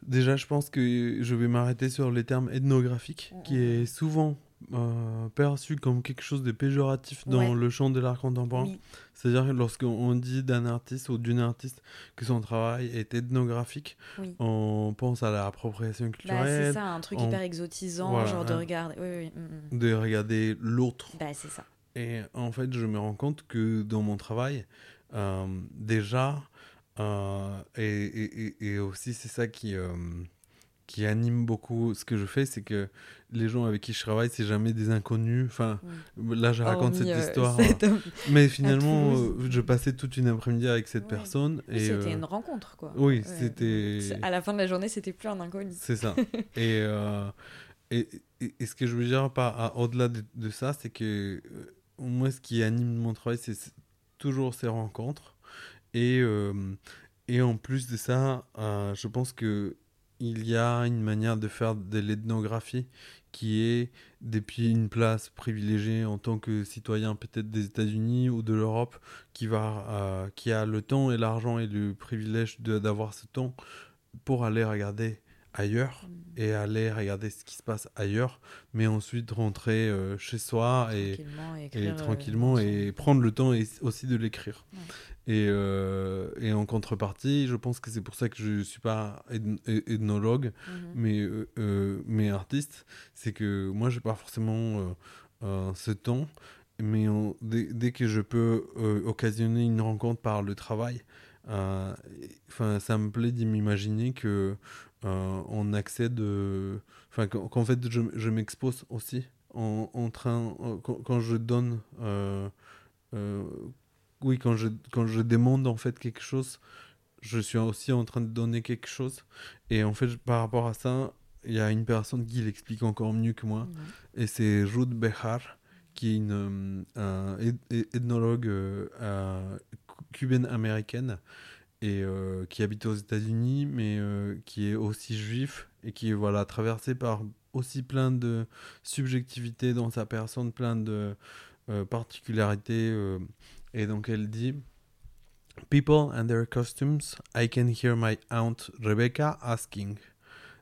déjà je pense que je vais m'arrêter sur les termes ethnographiques, qui est souvent euh, perçu comme quelque chose de péjoratif dans le champ de l'art contemporain. C'est-à-dire que lorsqu'on dit d'un artiste ou d'une artiste que son travail est ethnographique, on pense à l'appropriation bah, culturelle. c'est ça, un truc hyper exotisant, genre de regarder, mm, mm. de regarder l'autre. Bah, c'est ça. Et en fait, je me rends compte que dans mon travail, euh, déjà, euh, et, et, et, aussi c'est ça qui, euh, qui anime beaucoup ce que je fais, c'est que les gens avec qui je travaille, c'est jamais des inconnus. Enfin, là, je raconte cette histoire. Mais finalement, je passais toute une après-midi avec cette personne. Et c'était une rencontre, quoi. Oui, c'était. À la fin de la journée, c'était plus un inconnu. C'est ça. et, et, et, ce que je veux dire au-delà de, de, ça, c'est que moi, ce qui anime mon travail, c'est toujours ces rencontres. Et, euh, et en plus de ça, euh, je pense que il y a une manière de faire de l'ethnographie qui est depuis une place privilégiée en tant que citoyen peut-être des États-Unis ou de l'Europe qui euh, qui a le temps et l'argent et le privilège d'avoir ce temps pour aller regarder ailleurs Mm. et aller regarder ce qui se passe ailleurs mais ensuite rentrer euh, chez soi et, tranquillement et, écrire, euh, tranquillement et prendre le temps et aussi de l'écrire. Ouais. Et, euh, et en contrepartie, je pense que c'est pour ça que je ne suis pas ethn- eth- ethnologue, Mhm. mais, mais artiste. C'est que moi, je n'ai pas forcément ce temps, mais on- dès, dès que je peux occasionner une rencontre par le travail, euh, enfin, ça me plaît d'y m'imaginer que euh, on accède, euh, enfin, qu'en qu'en fait, je, je m'expose aussi en, en train, en- quand, quand je donne, euh, euh, oui, quand je, quand je demande en fait quelque chose, je suis aussi en train de donner quelque chose. Et en fait, par rapport à ça, il y a une personne qui l'explique encore mieux que moi, et c'est Ruth Behar, qui est une euh, un eth- eth- ethnologue euh, euh, cu- cubaine-américaine et euh, qui habite aux États-Unis, mais euh, qui est aussi juif et qui est voilà traversé par aussi plein de subjectivités dans sa personne, plein de euh, particularités. et donc elle dit People and their costumes, I can hear my aunt Rebecca asking,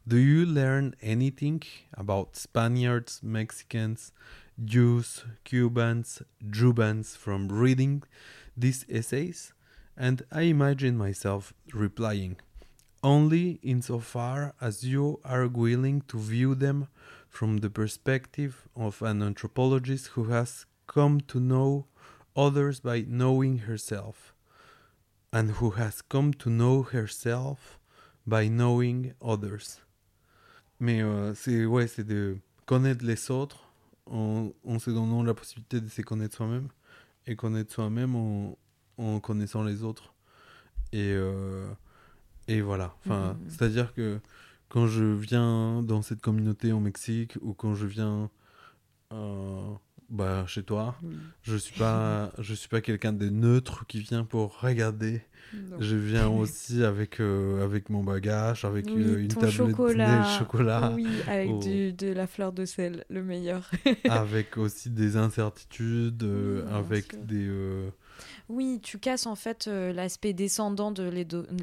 Do you learn anything about Spaniards, Mexicans, Jews, Cubans, Jubans from reading these essays? And I imagine myself replying, Only insofar as you are willing to view them from the perspective of an anthropologist who has come to know others by knowing herself, and who has come to know herself by knowing others. Mais euh, c'est ouais, de connaître les autres en, en se donnant la possibilité de se connaître soi-même et connaître soi-même en, en connaissant les autres. Et, euh, et voilà. Enfin, Mhm. C'est-à-dire que quand je viens dans cette communauté au Mexique ou quand je viens euh, bah, chez toi, Mhm. je suis pas, je suis pas quelqu'un de neutre qui vient pour regarder. Je viens aussi avec, euh, avec mon bagage, avec Oui, euh, une tablette chocolat. de chocolat, oui, avec Oh. du- de la fleur de sel, le meilleur. avec aussi des incertitudes, euh, Oui, avec sûr. des. Oui, tu casses en fait euh, l'aspect descendant de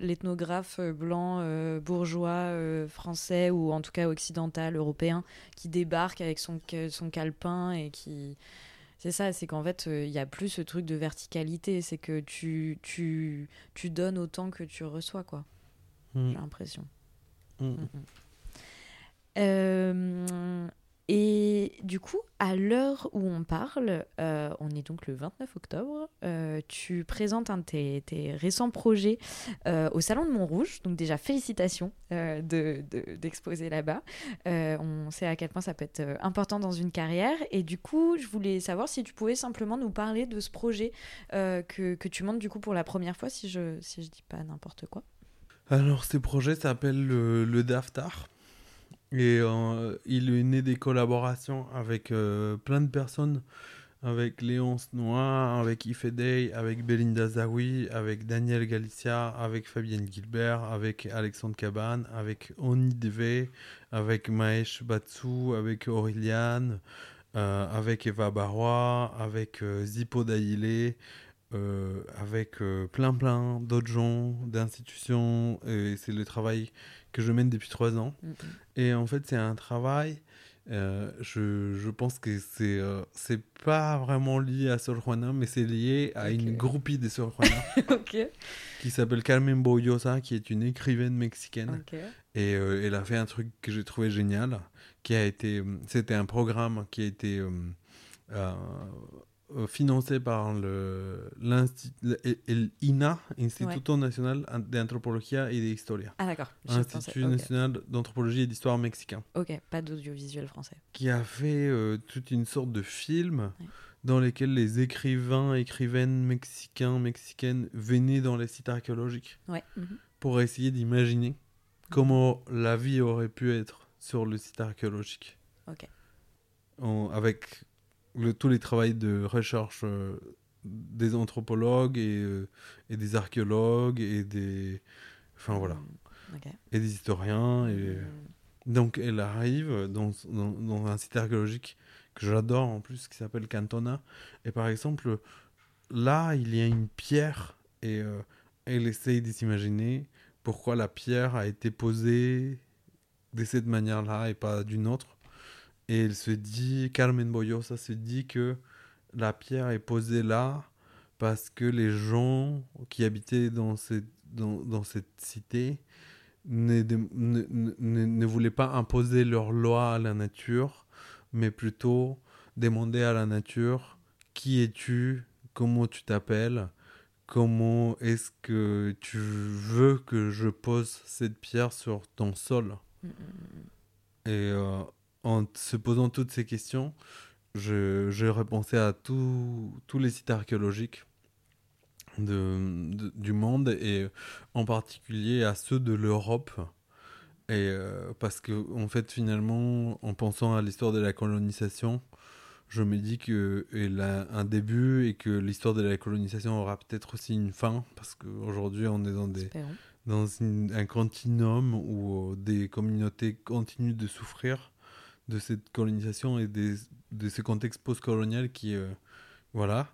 l'ethnographe euh, blanc, euh, bourgeois, euh, français ou en tout cas occidental, européen, qui débarque avec son, son calepin et qui... C'est ça, c'est qu'en fait, il y a plus ce truc de verticalité, c'est que tu, tu, tu donnes autant que tu reçois, quoi, mm, j'ai l'impression. mm. Euh, et du coup, à l'heure où on parle, euh, on est donc le 29 octobre, euh, tu présentes un de tes, récents projets euh, au Salon de Montrouge. Donc déjà, félicitations euh, de- d'exposer là-bas. On sait à quel point ça peut être important dans une carrière. Et du coup, je voulais savoir si tu pouvais simplement nous parler de ce projet que, que tu montes du coup pour la première fois, si je si je dis pas n'importe quoi. Alors, ce projet s'appelle le, le Daftar. Et euh, il est né des collaborations avec euh, plein de personnes, avec Léonce Noir, avec Ifedey, avec Belinda Zawi, avec Daniel Galicia, avec Fabienne Gilbert, avec Alexandre Cabane, avec Oni Deve, avec Mahesh Batsou, avec Aureliane, euh, avec Eva Barois, avec Zippo Daïlé, euh, avec plein plein d'autres gens, d'institutions. Et c'est le travail que je mène depuis trois ans. Mm, Et en fait, c'est un travail. euh, je, je pense que c'est euh, c'est pas vraiment lié à Sor Juana, mais c'est lié à une groupie de Sor Juana qui s'appelle Carmen Boyosa, qui est une écrivaine mexicaine. Et euh, elle a fait un truc que j'ai trouvé génial, qui a été, c'était un programme qui a été euh, financé par le l'Insti- le- el INA, Instituto Nacional d'Anthropología y de Historia, Ah d'accord. Institut national d'anthropologie et d'histoire mexicain, Ok, pas d'audiovisuel français. qui a fait euh, toute une sorte de film Ouais. dans lesquels les écrivains, écrivaines mexicains, mexicaines venaient dans les sites archéologiques Ouais. mhm. pour essayer d'imaginer comment la vie aurait pu être sur le site archéologique. Ok. En- avec le- tous les travaux de recherche euh, des anthropologues et, euh, et des archéologues et des... Enfin voilà. Et des historiens. Et... Mm. Donc elle arrive dans, dans, dans un site archéologique que j'adore en plus, qui s'appelle Cantona. Et par exemple, là, il y a une pierre et euh, elle essaye de s'imaginer pourquoi la pierre a été posée de cette manière-là et pas d'une autre. Et elle se dit, Carmen Boyosa se dit que la pierre est posée là parce que les gens qui habitaient dans cette, dans, dans cette cité ne, ne, ne, ne, voulaient pas imposer leur loi à la nature, mais plutôt demander à la nature qui es-tu, comment tu t'appelles, comment est-ce que tu veux que je pose cette pierre sur ton sol? Mm, mm, mm. Et euh, en se posant toutes ces questions, je, je repensais à tous les sites archéologiques de, du monde et en particulier à ceux de l'Europe. Et euh, parce que, en fait, finalement, en pensant à l'histoire de la colonisation, je me dis qu'elle a un début et que l'histoire de la colonisation aura peut-être aussi une fin, parce qu'aujourd'hui, on est dans, des, dans un continuum où euh, des communautés continuent de souffrir de cette colonisation et des, de ce contexte post-colonial qui. Euh, voilà.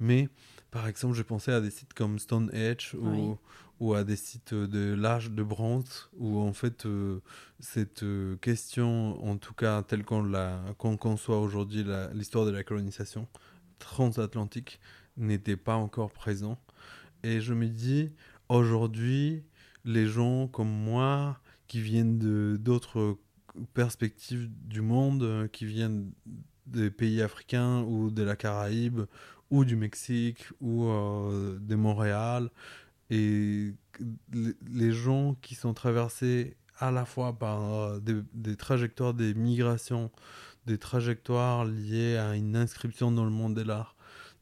Mais par exemple, j'ai pensé à des sites comme Stonehenge ou, ou à des sites de l'âge de bronze où en fait euh, cette euh, question, en tout cas telle qu'on la qu'on conçoit aujourd'hui l'histoire de la colonisation transatlantique, n'était pas encore présent. Et je me dis, aujourd'hui, les gens comme moi qui viennent de d'autres perspectives du monde, euh, qui viennent des pays africains ou de la Caraïbe ou du Mexique ou euh, de Montréal. Et les gens qui sont traversés à la fois par euh, des, trajectoires des migrations, des trajectoires liées à une inscription dans le monde de l'art,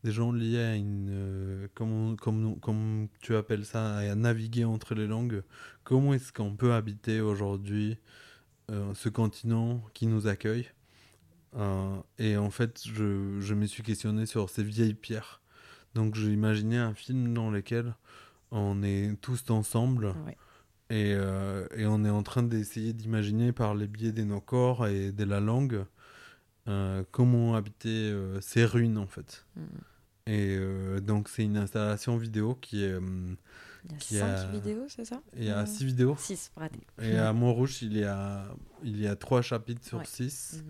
des gens liés à une, euh, comme, comme, comme tu appelles ça, à naviguer entre les langues. Comment est-ce qu'on peut habiter aujourd'hui ce continent qui nous accueille euh, et en fait, je, je, me suis questionné sur ces vieilles pierres. Donc j'ai imaginé un film dans lequel on est tous ensemble et, euh, et, on est en train d'essayer d'imaginer par les biais de nos corps et de la langue euh, comment habiter ces ruines en fait. Mm. Et donc c'est une installation vidéo qui est... il y a 5 vidéos, c'est ça Il y a 6 vidéos. 6, raté. Et à Montrouge, il y a, il y a 3 chapitres sur 6.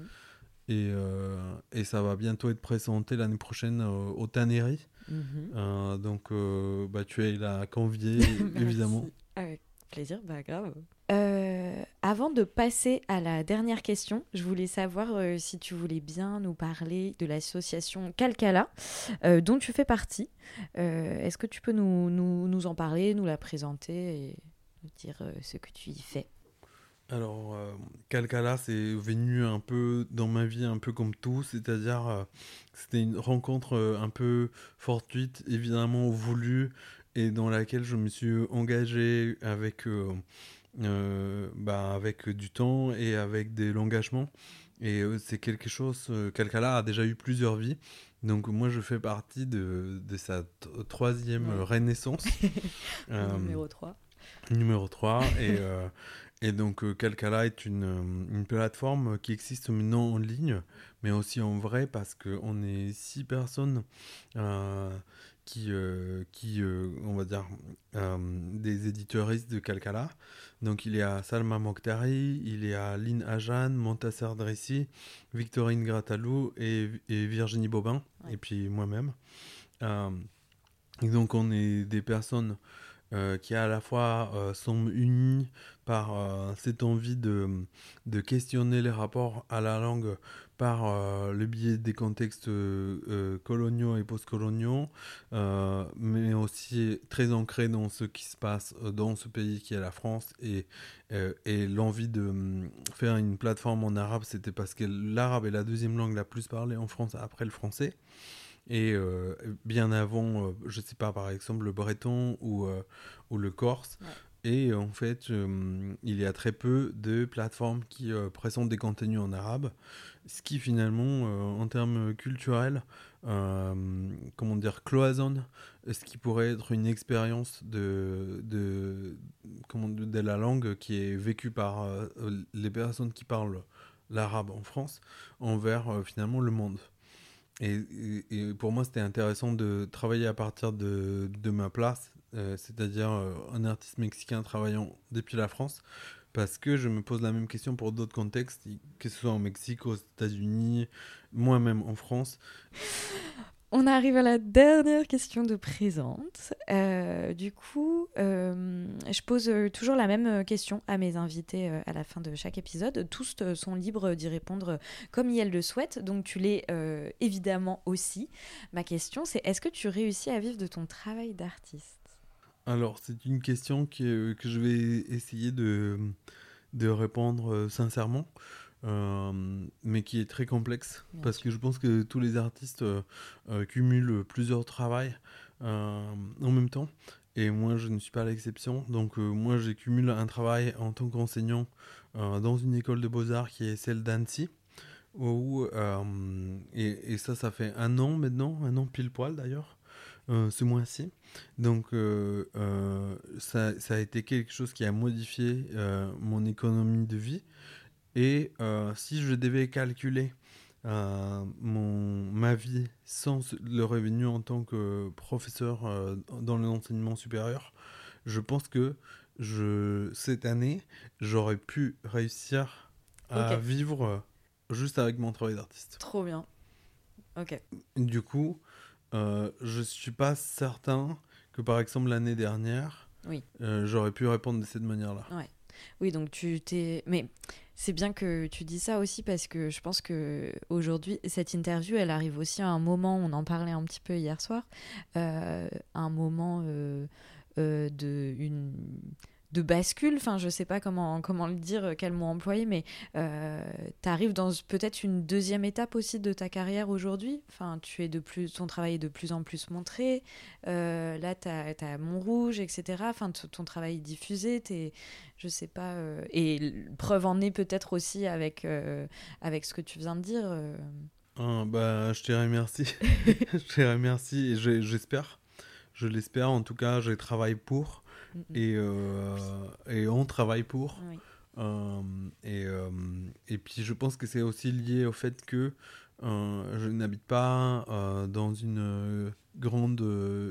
Et, euh, et, ça va bientôt être présenté l'année prochaine au Tannery. Mhm. Euh, donc, euh, bah, tu es là convié, évidemment. Avec plaisir, bah grave. Avant de passer à la dernière question, je voulais savoir si tu voulais bien nous parler de l'association Calcala, dont tu fais partie. Est-ce que tu peux nous, nous, en parler, nous la présenter et nous dire ce que tu y fais? Alors, euh, Calcala, c'est venu un peu dans ma vie, un peu comme tout, c'est-à-dire euh, c'était une rencontre euh, un peu fortuite, évidemment voulue, et dans laquelle je me suis engagé avec, bah, avec du temps et avec de l'engagement. Et c'est quelque chose, Calcala a déjà eu plusieurs vies, donc moi je fais partie de, de sa troisième renaissance. numéro 3. Numéro 3, et... Et donc euh, Calcala est une, euh, une, plateforme qui existe maintenant en ligne, mais aussi en vrai parce qu'on est six personnes euh, qui, qui on va dire, des éditeuristes de Calcala. Donc il y a Salma Mokhtari, il y a Lynn Ajan, Montasser Dressi, Victorine Gratalou et, et Virginie Bobin, et puis moi-même. et donc on est des personnes euh, qui à la fois euh, sont unis par euh, cette envie de, de, questionner les rapports à la langue par le biais des contextes coloniaux et postcoloniaux, mais aussi très ancrés dans ce qui se passe dans ce pays qui est la France. Et, et l'envie de faire une plateforme en arabe, c'était parce que l'arabe est la deuxième langue la plus parlée en France après le français. Et euh, bien avant, euh, je sais pas, par exemple, le breton ou, euh, ou le corse. Et en fait, il y a très peu de plateformes qui présentent des contenus en arabe, ce qui finalement, en termes culturels, comment dire, cloisonne ce qui pourrait être une expérience de, de, comment, de la langue qui est vécue par les personnes qui parlent l'arabe en France envers finalement le monde. Et, pour moi, c'était intéressant de travailler à partir de, ma place, euh, c'est-à-dire euh, un artiste mexicain travaillant depuis la France, parce que je me pose la même question pour d'autres contextes, que ce soit au Mexique, aux États-Unis, moi-même en France. On arrive à la dernière question de présente. Euh, du coup, euh, je pose euh, toujours la même question à mes invités à la fin de chaque épisode. Tous sont libres d'y répondre comme ils le souhaitent, donc tu l'es évidemment aussi. Ma question, c'est est-ce que tu réussis à vivre de ton travail d'artiste? Alors, c'est une question que je vais essayer de, de répondre sincèrement. Euh, mais qui est très complexe. Parce que je pense que tous les artistes euh, euh, cumulent plusieurs travails en même temps. Et moi je ne suis pas l'exception. Donc moi j'accumule un travail en tant qu'enseignant dans une école de beaux-arts qui est celle d'Annecy où, et, et, ça ça fait un an maintenant un an pile poil d'ailleurs ce mois-ci donc ça, ça, a été quelque chose qui a modifié mon économie de vie et euh, si je devais calculer euh, mon, ma vie sans le revenu en tant que professeur euh, dans l'enseignement supérieur, je pense que je, cette année, j'aurais pu réussir à vivre juste avec mon travail d'artiste. Trop bien. Ok. Du coup, je ne suis pas certain que par exemple l'année dernière, oui. j'aurais pu répondre de cette manière-là. Ouais. Oui, donc tu t'es. Mais c'est bien que tu dis ça aussi parce que je pense que aujourd'hui cette interview, elle arrive aussi à un moment. On en parlait un petit peu hier soir, euh, un moment euh, euh, de une de bascule, enfin je sais pas comment, comment le dire, quel mot employer, mais euh, tu arrives dans peut-être une deuxième étape aussi de ta carrière aujourd'hui? Enfin, tu es de plus, ton travail est de plus en plus montré. Euh, là, tu as, Montrouge, etc. Enfin, ton travail est diffusé. Es, je sais pas. Euh, et preuve en est peut-être aussi avec, euh, avec ce que tu viens de dire. Ah, bah, je te remercie. je te remercie et j'espère. Je l'espère. En tout cas, je travaille pour. Et, euh, et on travaille pour. Euh, et, euh, et puis je pense que c'est aussi lié au fait que je n'habite pas dans une grande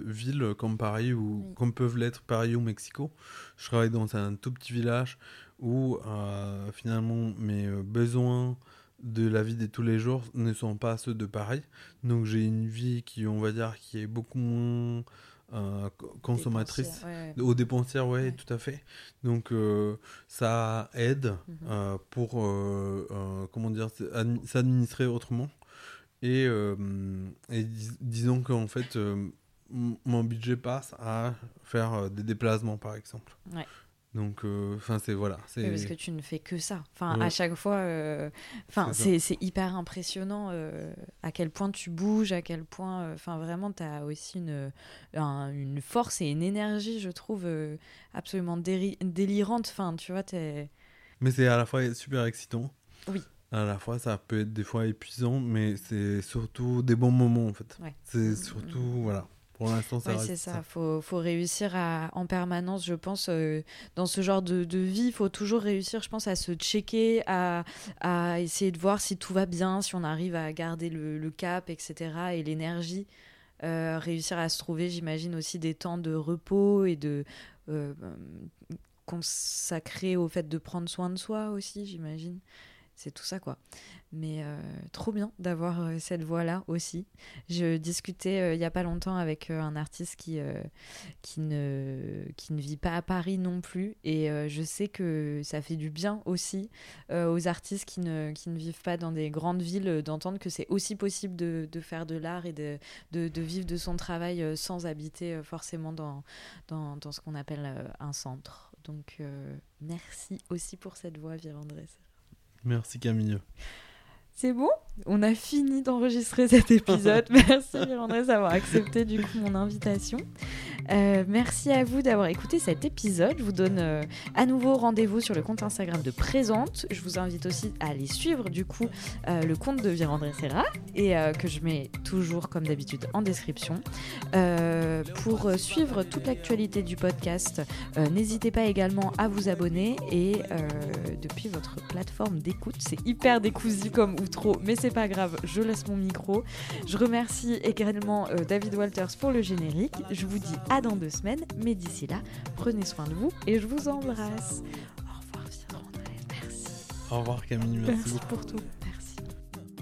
ville comme Paris ou comme peuvent l'être Paris ou Mexico. Je travaille dans un tout petit village où finalement mes besoins de la vie de tous les jours ne sont pas ceux de Paris. Donc j'ai une vie qui, on va dire, qui est beaucoup moins euh, consommatrice, aux dépensières, ouais, tout à fait. Donc euh, ça aide mhm. euh, pour, comment dire, s'administrer autrement. Et, et disons qu'en fait, mon budget passe à faire des déplacements, par exemple. Ouais. Donc, euh, enfin, c'est voilà. c'est parce que tu ne fais que ça. Enfin, à chaque fois, euh, enfin, c'est hyper impressionnant euh, à quel point tu bouges, à quel point, enfin, vraiment, tu as aussi une, une force et une énergie, je trouve, absolument délirante. Enfin, tu vois, es... Mais c'est à la fois super excitant. Oui. À la fois, ça peut être des fois épuisant, mais c'est surtout des bons moments, en fait. C'est surtout, voilà. Pour l'instant, ça c'est ça. Il faut, faut, réussir à, en permanence, je pense, euh, dans ce genre de, de vie, il faut toujours réussir, je pense, à se checker, à, à, essayer de voir si tout va bien, si on arrive à garder le, le cap, etc., et l'énergie. Euh, réussir à se trouver, j'imagine, aussi des temps de repos et de euh, consacrer au fait de prendre soin de soi aussi, j'imagine c'est tout ça quoi. Mais euh, trop bien d'avoir euh, cette voix-là aussi. Je discutais euh, il n'y a pas longtemps avec un artiste qui, qui, ne, qui ne vit pas à Paris non plus. Et je sais que ça fait du bien aussi aux artistes qui ne, qui ne vivent pas dans des grandes villes d'entendre que c'est aussi possible de, de faire de l'art et de, de, vivre de son travail sans habiter forcément dans, dans, dans ce qu'on appelle un centre. Donc merci aussi pour cette voix, Andrés Merci Camille. C'est bon? On a fini d'enregistrer cet épisode. merci Mirandré d'avoir accepté du coup mon invitation. Euh, merci à vous d'avoir écouté cet épisode. Je vous donne euh, à nouveau rendez-vous sur le compte Instagram de Présente. Je vous invite aussi à aller suivre du coup euh, le compte de Virandré Serra et que je mets toujours comme d'habitude en description. pour suivre toute l'actualité du podcast, n'hésitez pas également à vous abonner et depuis votre plateforme d'écoute, c'est hyper décousu comme outro, mais c'est pas grave, je laisse mon micro. Je remercie également David Walters pour le générique. Je vous dis à dans deux semaines, mais d'ici là, prenez soin de vous et je vous embrasse. Au revoir, Merci. Au revoir, Camille. Merci, merci pour tout.